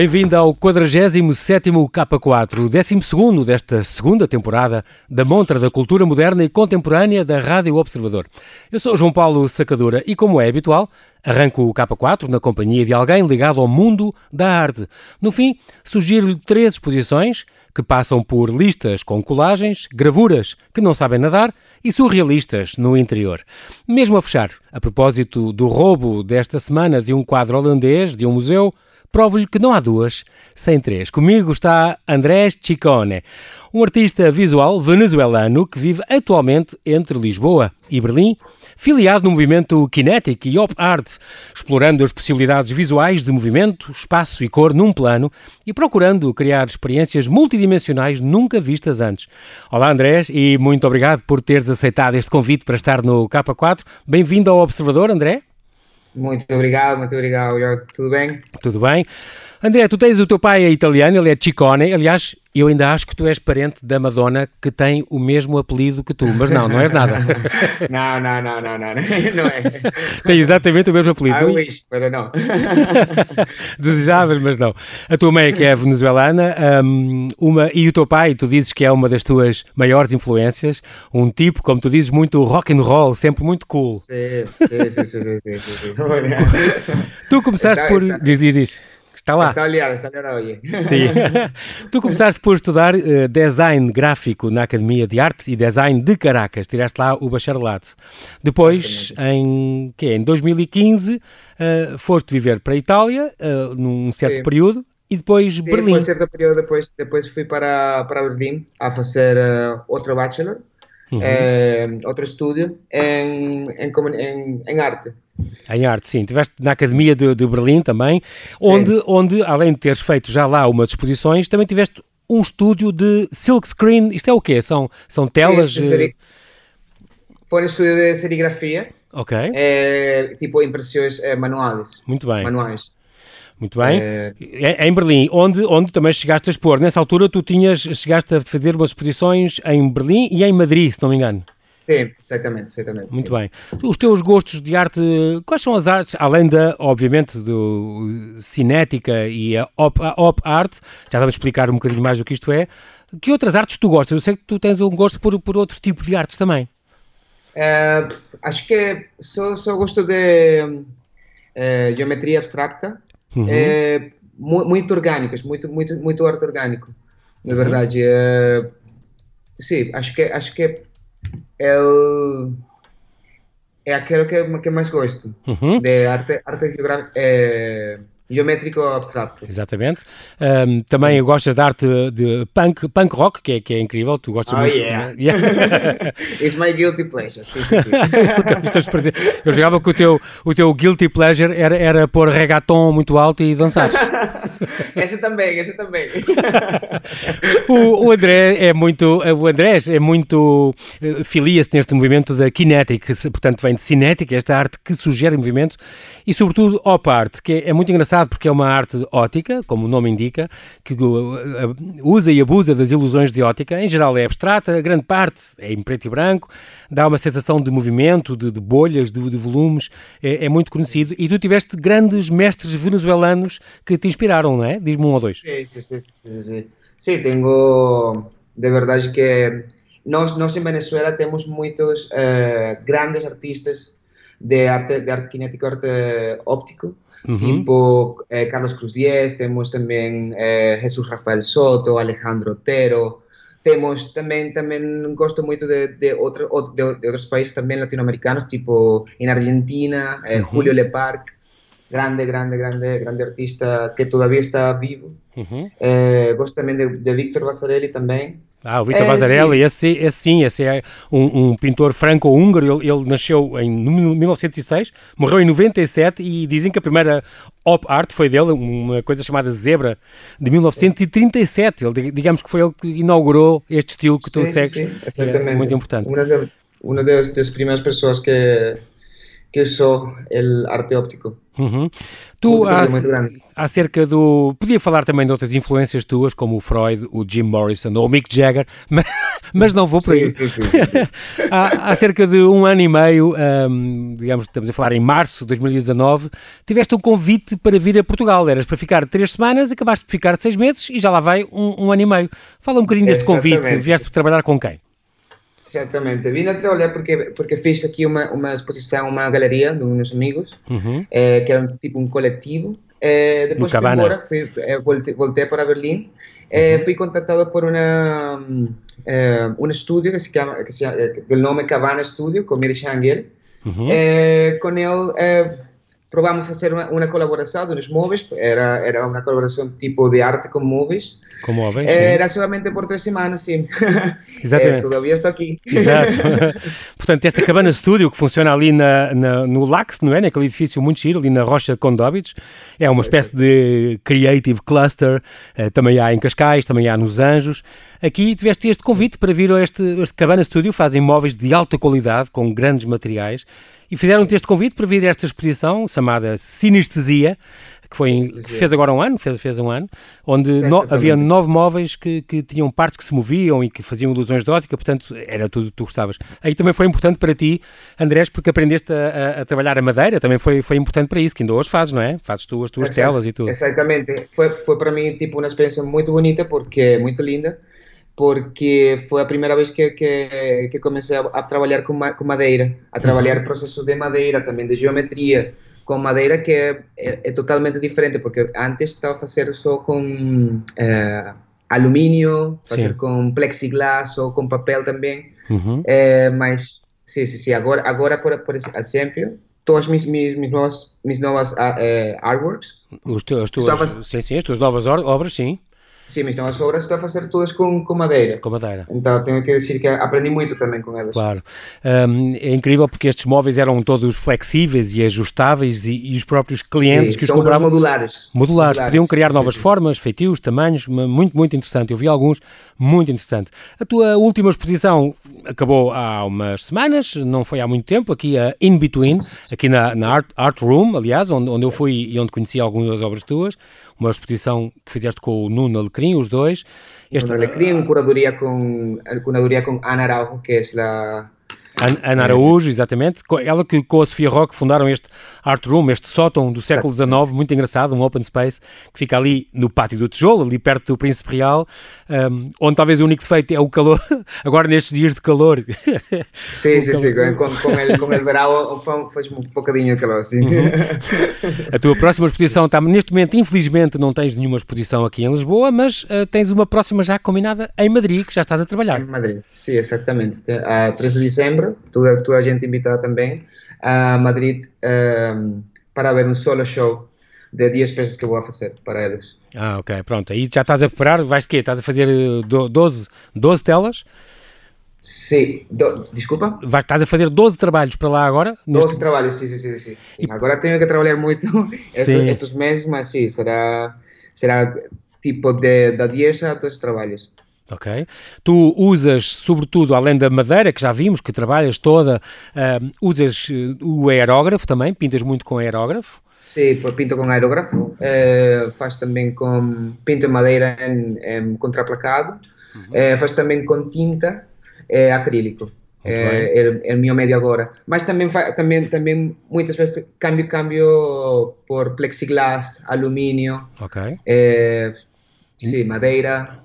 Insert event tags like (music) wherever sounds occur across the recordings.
Bem-vindo ao 47º K4, o 12 desta segunda temporada da Montra da Cultura Moderna e Contemporânea da Rádio Observador. Eu sou João Paulo Sacadura e, como é habitual, arranco o K4 na companhia de alguém ligado ao mundo da arte. No fim, sugiro-lhe três exposições que passam por listas com colagens, gravuras que não sabem nadar e surrealistas no interior. Mesmo a fechar, a propósito do roubo desta semana de um quadro holandês de um museu, provo-lhe que não há duas sem três. Comigo está Andrés Chicone, um artista visual venezuelano que vive atualmente entre Lisboa e Berlim, filiado no movimento Kinetic e Op Art, explorando as possibilidades visuais de movimento, espaço e cor num plano e procurando criar experiências multidimensionais nunca vistas antes. Olá Andrés e muito obrigado por teres aceitado este convite para estar no K4. Bem-vindo ao Observador, André. Muito obrigado, muito obrigado. Tudo bem? Tudo bem. André, tu tens o teu pai é italiano, ele é Ciccone. Aliás, eu ainda acho que tu és parente da Madonna, que tem o mesmo apelido que tu, mas não, não és nada. (laughs) não, não, não, não, não, (laughs) não é. Tem exatamente o mesmo apelido. I wish, mas (laughs) não. Desejavas, mas não. A tua mãe é que é venezuelana, um, uma, e o teu pai, tu dizes que é uma das tuas maiores influências, um tipo, como tu dizes, muito rock and roll, sempre muito cool. Sim, sim, sim, sim, sim, sim. Tu começaste por... Diz, diz, diz. Está lá. Está aliado, está aliado hoje. Sim. (laughs) tu começaste por estudar uh, design gráfico na Academia de Arte e Design de Caracas. Tiraste lá o bacharelato. Depois, em, que em 2015, uh, foste viver para a Itália, uh, num certo Sim. período, e depois Sim, Berlim. Foi certo período, depois, depois fui para, para Berlim a fazer uh, outro bachelor, uhum. outro estúdio em, em, em, em arte. Em arte, sim. Estiveste na Academia de, de Berlim também, onde, onde, além de teres feito já lá umas exposições, também tiveste um estúdio de silkscreen. Isto é o quê? São, são telas. Sim, seri... Foi um estúdio de serigrafia. Ok. É, tipo impressões é, manuais. Muito bem. Manuais. Muito bem. É... Em Berlim, onde, onde também chegaste a expor. Nessa altura tu tinhas, chegaste a fazer umas exposições em Berlim e em Madrid, se não me engano. Sim, exatamente, exatamente. Muito sim. bem. Os teus gostos de arte, quais são as artes, além da, obviamente, do cinética e a op, a op art, já vamos explicar um bocadinho mais do que isto é, que outras artes tu gostas? Eu sei que tu tens um gosto por, por outro tipo de artes também. Uh, acho que só, só gosto de uh, geometria abstracta, uhum. uh, muito orgânicas, muito, muito, muito arte orgânico, na uhum. verdade. sim, acho que, acho que el, é aquilo que, que mais gosto, uhum. de arte, arte é, geométrico abstrato. Exatamente. Um, também gostas de arte de punk, punk rock, que é, que é incrível, tu gostas oh, muito. Yeah. yeah. (laughs) It's my guilty pleasure, sim, sim, sim. (laughs) Eu jogava que o teu, o teu guilty pleasure era, era pôr reggaeton muito alto e dançar. (laughs) (laughs) esse também, esse também. (laughs) o, o André é muito, o Andrés é muito, eh, filia-se neste movimento da kinetic, portanto vem de cinética, esta arte que sugere movimento, e sobretudo op art, que é muito engraçado porque é uma arte ótica, como o nome indica, que usa e abusa das ilusões de ótica, em geral é abstrata, grande parte é em preto e branco, dá uma sensação de movimento, de, de bolhas, de, de volumes, é, é muito conhecido, e tu tiveste grandes mestres venezuelanos que te inspiraram, não é? Diz-me um ou dois. Sim, sim, sim, sim, sim. Sim, tenho, de verdade que nós, nós em Venezuela temos muitos uh, grandes artistas de arte, de arte cinético, arte óptico, uh -huh. tipo eh, Carlos Cruz Diez, temos também eh, Jesus Rafael Soto, Alejandro Otero, temos também também gosto muito de, de, de, de outros países também latino-americanos, tipo em Argentina, eh, uh -huh. Julio Leparc, grande, grande, grande, grande artista que todavía está vivo. Uh -huh. eh, gosto também de, de Victor Vasarely também. Ah, o Vitor é, Vasarely, esse, esse sim, esse é um, um pintor franco-húngaro, ele, ele, nasceu em 1906, morreu em 97 e dizem que a primeira op art foi dele, uma coisa chamada Zebra, de 1937, ele, digamos que foi ele que inaugurou este estilo que tu sim, segues, sim. É muito importante. Uma, das, uma das, das primeiras pessoas que que usou o arte óptico. Uhum. Tu, há, acerca do. Podia falar também de outras influências tuas, como o Freud, o Jim Morrison ou o Mick Jagger, (laughs) mas, mas não vou por aí. Sim, sim, sim, há, há cerca de um ano e meio, um, digamos, estamos a falar em março de 2019, tiveste um convite para vir a Portugal. Eras para ficar três semanas, acabaste de ficar seis meses e já lá vai um, um ano e meio. Fala um bocadinho deste Exatamente. convite. Vieste trabalhar com quem? Exatamente, vim a trabalhar porque, porque fiz aqui uma, uma exposição, uma galeria de uns amigos, uhum. eh, que era um, tipo um coletivo. Eh, depois fui embora, fui, eh, voltei, voltei, para Berlim, eh, uhum. fui contactado por una, eh, un estudio que se llama, que se llama, del nombre Cabana Studio, con Miri Angel. Uhum. con él probamos fazer uma, uma colaboração dos móveis, era, era uma colaboração tipo de arte com móveis. Com móveis, Era solamente por três semanas, sim. (laughs) Exatamente. é, todavia estou aqui. Exato. (laughs) Portanto, esta cabana estúdio que funciona ali na, na, no Lax, não é? Naquele edifício muito giro, ali na Rocha Condovich, é uma espécie de creative cluster, uh, também há em Cascais, também há nos Anjos. Aqui tiveste este convite para vir a este, este cabana estúdio, fazem móveis de alta qualidade, com grandes materiais, e fizeram-te este convite para vir a esta exposição chamada Sinestesia, que foi que fez agora um ano, fez, fez um ano, onde no, havia nove móveis que, que tinham partes que se moviam e que faziam ilusões de ótica, portanto era tudo que tu gostavas. Aí também foi importante para ti, Andrés, porque aprendeste a, a, a, trabalhar a madeira, também foi, foi importante para isso, que ainda hoje fazes, não é? Fazes tu as tuas telas e tudo. Exatamente, foi, foi para mim tipo uma experiência muito bonita, porque é muito linda, porque foi a primeira vez que, que, que comecei a, a trabalhar com, ma, com madeira, a trabalhar uhum. processos de madeira, também de geometria, com madeira que é, é, é, totalmente diferente, porque antes estava a fazer só com é, alumínio, fazer com plexiglass ou com papel também, uhum. é, mas sim, sim, sim, agora, agora por, por exemplo, todas as minhas, minhas, novas, minhas novas uh, artworks, os teus, as tuas, sim, sim, as tuas novas obras, sim, Sim, mas novas obras estou a fazer todas com, com madeira. Com madeira. Então tenho que dizer que aprendi muito também com elas. Claro. Um, é incrível porque estes móveis eram todos flexíveis e ajustáveis e, e os próprios clientes sim, que os compravam. modulares. modulares. Modulares. Podiam criar novas sim, formas, feitios, tamanhos, muito, muito interessante. Eu vi alguns muito interessante. A tua última exposição acabou há umas semanas, não foi há muito tempo, aqui a In Between, aqui na, na Art, Art Room, aliás, onde, onde eu fui e onde conheci algumas obras tuas uma exposição que fizeste com o Nuno Alecrim, os dois. Este, Nuno Alecrim, curadoria com, curadoria com Ana Araujo, que é a Ana Araújo, exatamente. Ela que com a Sofia Roque fundaram este Art Room, este sótão do século XIX, muito engraçado, um open space, que fica ali no Pátio do Tijolo, ali perto do Príncipe Real, um, onde talvez o único defeito é o calor, (laughs) agora nestes dias de calor. Sim, (laughs) sim, sim, com, com, ele, com ele verão faz um bocadinho de calor, assim. Uhum. (laughs) A tua próxima exposição está, neste momento, infelizmente, não tens nenhuma exposição aqui em Lisboa, mas uh, tens uma próxima já combinada em Madrid, que já estás a trabalhar. Em Madrid, sim, exatamente. A 13 de dezembro toda, toda a gente invitada também a Madrid um, para ver um solo show de 10 peças que eu vou fazer para eles. Ah, ok, pronto. Aí já estás a preparar, vais quê? Estás a fazer 12, eh, 12 telas? Sim, do, desculpa? Vais, estás a fazer 12 trabalhos para lá agora? 12 neste... trabalhos, sim, sim, sim. sim. E... Agora tenho que trabalhar muito (laughs) estes, estes meses, mas sim, será, será tipo de, de 10 a 12 trabalhos. Ok. Tu usas, sobretudo, além da madeira, que já vimos, que trabalhas toda, uh, usas uh, o aerógrafo também? Pintas muito com aerógrafo? Sim, pinto com aerógrafo. Uh, faz também com... Pinto madeira em, em contraplacado. Uhum. Uh, faz também com tinta uh, acrílico. É, é, é, o meu médio agora. Mas também, também, também muitas vezes cambio, cambio por plexiglass, alumínio, okay. é, sim, madeira.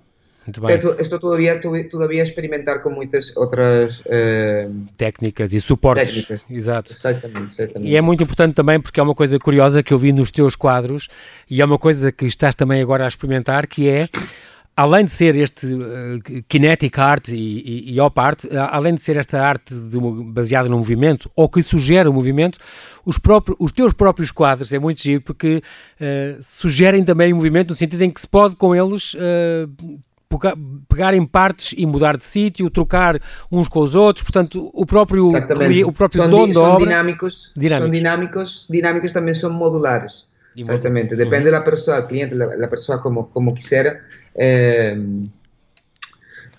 Bem. Estou, todavia, todavia a experimentar com muitas outras uh, técnicas e suportes. Técnicas. Exato. Exatamente, exatamente. E é muito importante também porque é uma coisa curiosa que eu vi nos teus quadros e é uma coisa que estás também agora a experimentar que é além de ser este uh, kinetic art e, e, e op art, uh, além de ser esta arte de, baseada no movimento ou que sugere o movimento, os, próprios, os teus próprios quadros é muito giro porque uh, sugerem também o movimento no sentido em que se pode com eles pegar em partes e mudar de sítio, trocar uns com os outros, portanto, o próprio, o próprio são, dono da obra... Dinâmicos, dinâmicos. São dinâmicos, dinâmicos também são modulares. Exatamente, depende da pessoa, do cliente, da pessoa como, como quiser, eh,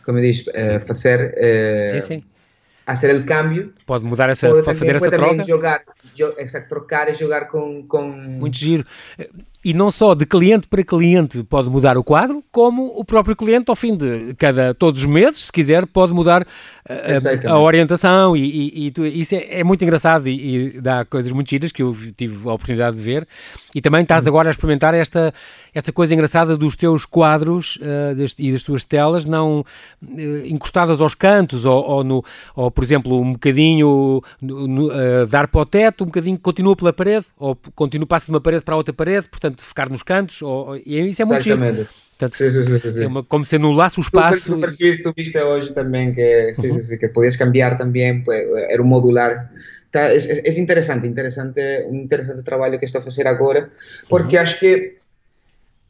como diz, eh, fazer... Eh, sim, sim. Fazer o câmbio. Pode mudar essa, pode, pode fazer essa troca. Jogar, essa, trocar e jogar com, com... Muito giro. E não só de cliente para cliente pode mudar o quadro, como o próprio cliente, ao fim de cada todos os meses, se quiser, pode mudar a, a, orientação. E, e, e, isso é, é, muito engraçado e, e, dá coisas muito giras que eu tive a oportunidade de ver. E também estás uhum. agora a experimentar esta, esta coisa engraçada dos teus quadros uh, deste, e das tuas telas, não uh, encostadas aos cantos, ou, ou, no, ou por exemplo, um bocadinho uh, dar para o teto, um bocadinho continua pela parede, ou continua, passa de uma parede para outra parede, portanto ficar nos cantos, ou, e isso é muito giro. Portanto, sim, sim, sim, sim. É uma, como se anulasse o espaço. Tu, percebiste, tu viste hoje também que, uhum. que podias cambiar também, era um modular. Tá, é, é interessante, interessante, um interessante trabalho que estou a fazer agora, porque uhum. acho que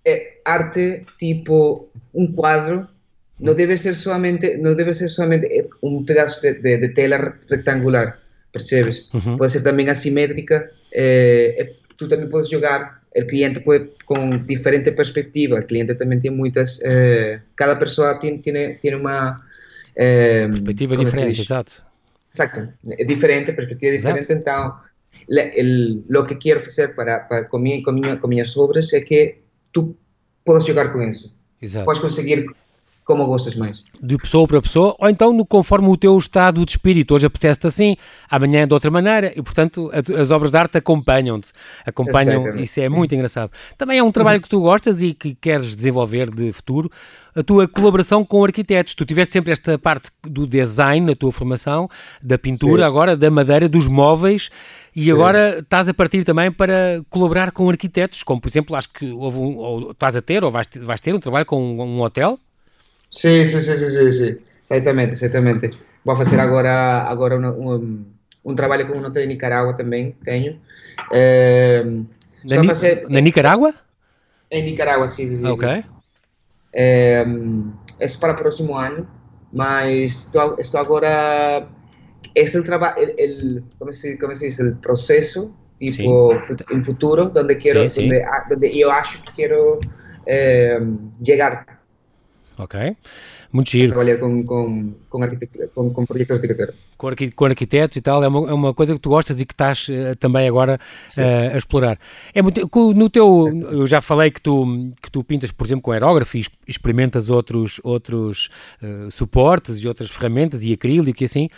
é arte tipo um quadro não deve ser somente não deve ser somente um pedaço de, de, de tela rectangular percebes uhum. pode ser também assimétrica é, tu também podes jogar o cliente pode com diferente perspectiva, o cliente também tem muitas, eh, cada pessoa tem, tem, tem uma... Eh, perspectiva diferente, exato. Exato, é diferente, perspectiva diferente, então o que quero fazer para, para com, minha, com, minha, com minhas obras é que tu podes jogar com isso. Exato. Podes conseguir como gostas mais. De pessoa para pessoa, ou então no, conforme o teu estado de espírito. Hoje apetece assim, amanhã é de outra maneira, e portanto as obras de arte acompanham-te. Acompanham, isso é muito engraçado. Também é um trabalho que tu gostas e que queres desenvolver de futuro. A tua colaboração com arquitetos. Tu tiveste sempre esta parte do design na tua formação, da pintura, Sim. agora da madeira, dos móveis. E Sim. agora estás a partir também para colaborar com arquitetos, como por exemplo, acho que houve um, ou estás a ter, ou vais ter, vais ter um trabalho com um, um hotel? Sim, sim, sim, sim, sim, sim. Exatamente, exatamente. Vou fazer agora, agora um, um, um trabalho com um hotel em Nicarágua também, tenho. É, na, Ni fazer, na Nicarágua? Em Nicarágua, sim, sim, sim. Ok. É, é para o próximo ano, mas estou, estou agora... Esse é o trabalho, como, se, como se diz, o processo, tipo, em futuro, onde, quero, sim, sim. Onde, onde eu acho que quero é, chegar Ok. Muito giro. Trabalhar com, com, com, com, com projetos de arquitetura. Com, arqu com arquitetos e tal, é uma, é uma coisa que tu gostas e que estás uh, também agora uh, a explorar. É muito, no teu, eu já falei que tu, que tu pintas, por exemplo, com aerógrafo e experimentas outros, outros uh, suportes e outras ferramentas e acrílico e assim.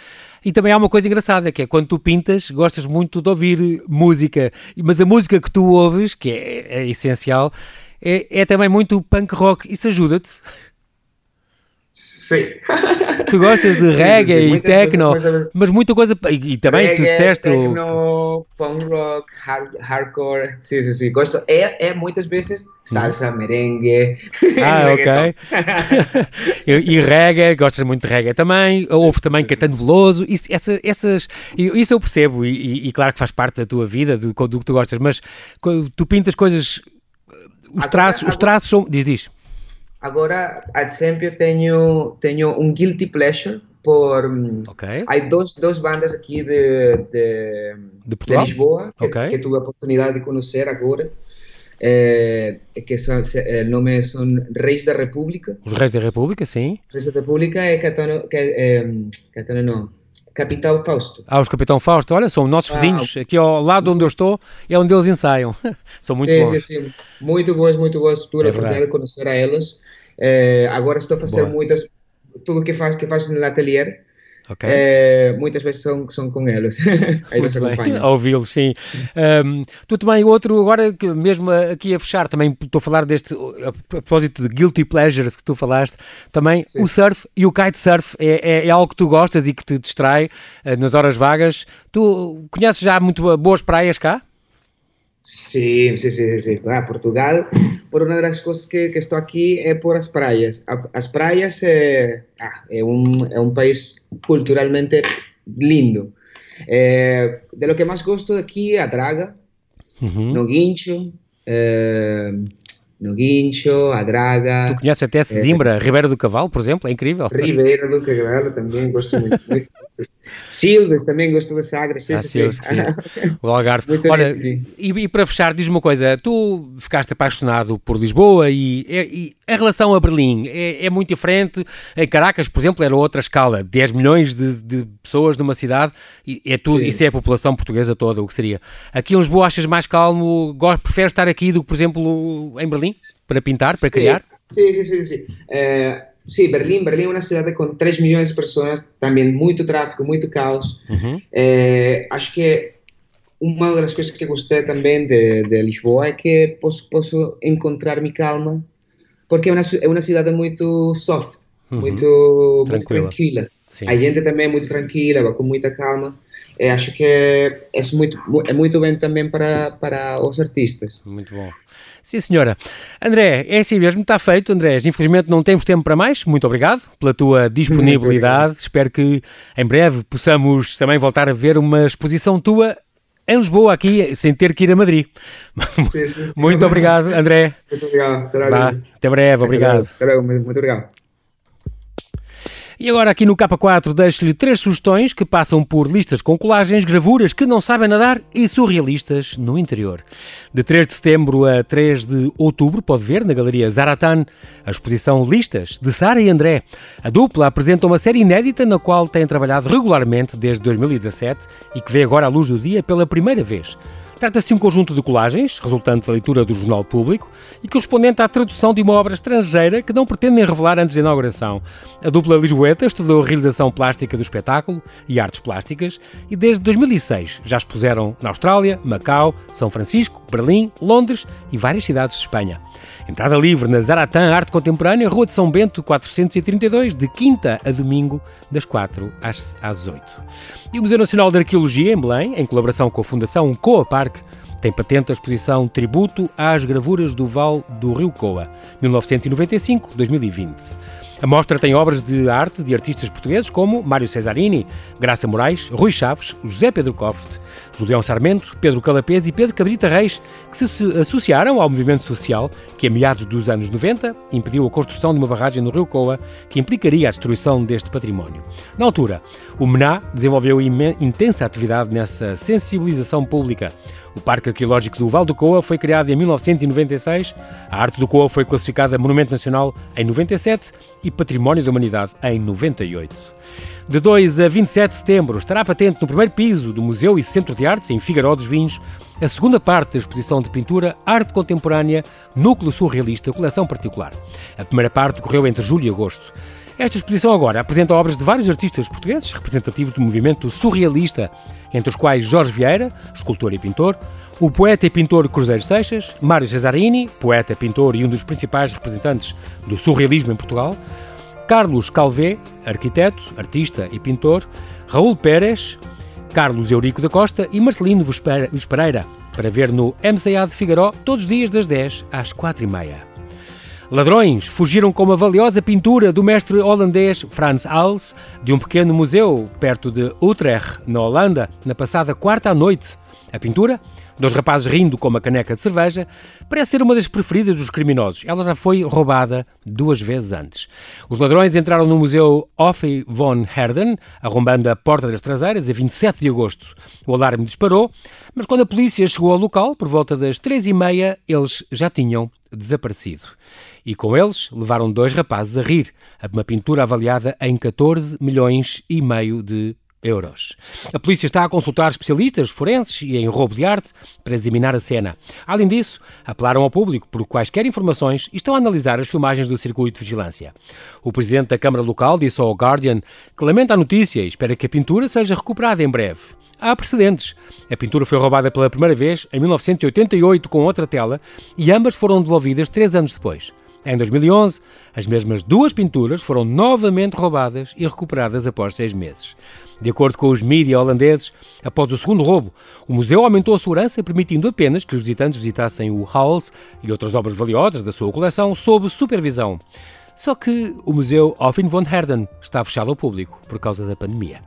E também há uma coisa engraçada, que é quando tu pintas, gostas muito de ouvir música, mas a música que tu ouves, que é, é essencial, é, é também muito punk rock. Isso ajuda-te? Sim. Tu gostas de reggae sim, sim, e techno, mas muita coisa. E, e também reggae, tu disseste. Techno, punk rock, hard, hardcore. Sim, sim, sim. Gosto. É, é muitas vezes salsa, merengue. Ah, (laughs) ok. (laughs) e, e, reggae, gostas muito de reggae também. Houve também Catano Veloso. Isso, essa, essas, isso eu percebo e, e, claro que faz parte da tua vida, do, do que tu gostas, mas tu pintas coisas. Os traços, os traços são. Diz, diz. Agora, a exemplo, tenho, tenho um guilty pleasure por... Okay. Há dois, duas bandas aqui de, de, de, de Lisboa que, okay. que, tive a oportunidade de conhecer agora. É, que são, o nome são Reis da República. Os Reis da República, sim. Reis da República é Catano, que, é, Catano não, Capitão Fausto. Ah, os Capitão Fausto, olha, são nossos ah, vizinhos, aqui ao lado onde eu estou, é onde eles ensaiam. (laughs) são muito sim, bons. Sim, sim, muito bons, muito bons. Tive a oportunidade de conhecer a eles. É, agora estou a fazer Boa. muitas, tudo que faz que faz no ateliê. Okay. É, muitas vezes são, são com eles. (laughs) Aí. (laughs) Ouvi-los, sim. Um, tu também, outro, agora mesmo aqui a fechar, também estou a falar deste, a propósito de guilty pleasures que tu falaste, também sim. o surf e o kitesurf é, é, é, algo que tu gostas e que te distrai uh, nas horas vagas. Tu conheces já muito boas praias cá? Sim, sim, sim, sim. Ah, Portugal, por uma das coisas que, que estou aqui é por as praias. As praias é, ah, é, é um país culturalmente lindo. É, de lo que mais gosto aqui é a draga, uhum. no guincho, é, no Guincho, a Draga. Tu conheces até Zimbra, é, Ribeira do Cavalo, por exemplo, é incrível. Ribeira do Cavalo também gosto muito. muito. Silves também gosto Sagres. Sim, ah, sim, sim. (laughs) o Algarve. Muito Olha, e, e, para fechar, diz-me uma coisa, tu ficaste apaixonado por Lisboa e, e a relação a Berlim é, é, muito diferente. Em Caracas, por exemplo, era outra escala, 10 milhões de, de pessoas numa cidade e é tudo, isso é a população portuguesa toda, o que seria. Aqui em Lisboa achas mais calmo, preferes estar aqui do que, por exemplo, em Berlim, para pintar, para criar? Sim, sim, sim. sim. Sim, Berlim, Berlim é uma cidade com 3 milhões de pessoas, também muito tráfego, muito caos. Uhum. Uh, acho que uma das coisas que gostei também de, de Lisboa é que posso, posso encontrar-me calma, porque é uma, é uma cidade muito soft, uhum. muito, muito tranquila. Sim. A gente também é muito tranquila, com muita calma. Eu acho que é, é, muito, é muito bem também para, para os artistas. Muito bom. Sim, senhora. André, é assim mesmo, está feito, André. Infelizmente não temos tempo para mais. Muito obrigado pela tua disponibilidade. Espero que em breve possamos também voltar a ver uma exposição tua em Lisboa, aqui, sem ter que ir a Madrid. Sim, sim, sim. Muito obrigado, André. Muito obrigado. Será Vá, até breve, obrigado. Muito obrigado. E agora aqui no K4 deixo-lhe três sugestões que passam por listas com colagens, gravuras que não sabem nadar e surrealistas no interior. De 3 de setembro a 3 de outubro pode ver na Galeria Zaratan a exposição Listas de Sara e André. A dupla apresenta uma série inédita na qual têm trabalhado regularmente desde 2017 e que vê agora a luz do dia pela primeira vez. Trata-se de um conjunto de colagens, resultante da leitura do Jornal Público e correspondente à tradução de uma obra estrangeira que não pretendem revelar antes da inauguração. A dupla lisboeta estudou realização plástica do espetáculo e artes plásticas e desde 2006 já expuseram na Austrália, Macau, São Francisco, Berlim, Londres e várias cidades de Espanha. Entrada livre na Zaratã Arte Contemporânea, Rua de São Bento 432, de quinta a domingo, das 4 às, às 8. E o Museu Nacional de Arqueologia, em Belém, em colaboração com a Fundação Coa Parque, tem patente a exposição Tributo às Gravuras do Val do Rio Coa, 1995-2020. A mostra tem obras de arte de artistas portugueses como Mário Cesarini, Graça Moraes, Rui Chaves, José Pedro Coft, Julião Sarmento, Pedro Calapés e Pedro Cabrita Reis, que se associaram ao movimento social que, a meados dos anos 90, impediu a construção de uma barragem no Rio Coa que implicaria a destruição deste património. Na altura, o MENA desenvolveu intensa atividade nessa sensibilização pública. O Parque Arqueológico do Val do Coa foi criado em 1996, a arte do Coa foi classificada Monumento Nacional em 97 e Património da Humanidade em 98. De 2 a 27 de setembro estará patente no primeiro piso do Museu e Centro de Artes, em Figueiró dos Vinhos, a segunda parte da exposição de pintura Arte Contemporânea Núcleo Surrealista, coleção particular. A primeira parte ocorreu entre julho e agosto. Esta exposição agora apresenta obras de vários artistas portugueses representativos do movimento surrealista, entre os quais Jorge Vieira, escultor e pintor, o poeta e pintor Cruzeiro Seixas, Mário Cesarini, poeta, pintor e um dos principais representantes do surrealismo em Portugal, Carlos Calvé, arquiteto, artista e pintor, Raul Pérez, Carlos Eurico da Costa e Marcelino Vespereira, para ver no MCA de Figueiró todos os dias das 10 às 4 e meia. Ladrões fugiram com uma valiosa pintura do mestre holandês Frans Hals de um pequeno museu perto de Utrecht, na Holanda, na passada quarta à noite. A pintura Dois rapazes rindo com uma caneca de cerveja, parece ser uma das preferidas dos criminosos. Ela já foi roubada duas vezes antes. Os ladrões entraram no museu Offe von Herden, arrombando a porta das traseiras, a 27 de agosto. O alarme disparou, mas quando a polícia chegou ao local, por volta das três e meia, eles já tinham desaparecido. E com eles levaram dois rapazes a rir, a uma pintura avaliada em 14 milhões e meio de euros. A polícia está a consultar especialistas forenses e em roubo de arte para examinar a cena. Além disso, apelaram ao público por quaisquer informações e estão a analisar as filmagens do circuito de vigilância. O presidente da Câmara Local disse ao Guardian que lamenta a notícia e espera que a pintura seja recuperada em breve. Há precedentes. A pintura foi roubada pela primeira vez em 1988 com outra tela e ambas foram devolvidas três anos depois. Em 2011, as mesmas duas pinturas foram novamente roubadas e recuperadas após seis meses. De acordo com os mídias holandeses, após o segundo roubo, o museu aumentou a segurança, permitindo apenas que os visitantes visitassem o Howells e outras obras valiosas da sua coleção sob supervisão. Só que o Museu Offen von Herden está fechado ao público por causa da pandemia.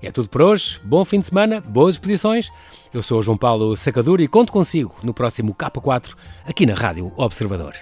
É tudo por hoje. Bom fim de semana, boas exposições. Eu sou João Paulo Sacadura e conto consigo no próximo K4 aqui na Rádio Observador.